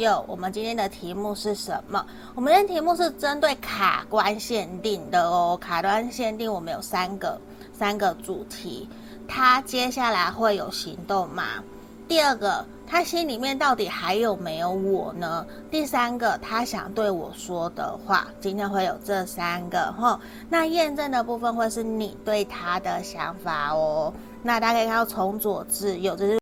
有，我们今天的题目是什么？我们今天题目是针对卡关限定的哦。卡关限定，我们有三个三个主题。他接下来会有行动吗？第二个，他心里面到底还有没有我呢？第三个，他想对我说的话，今天会有这三个齁。那验证的部分会是你对他的想法哦。那大家可以看到从左至右，这是。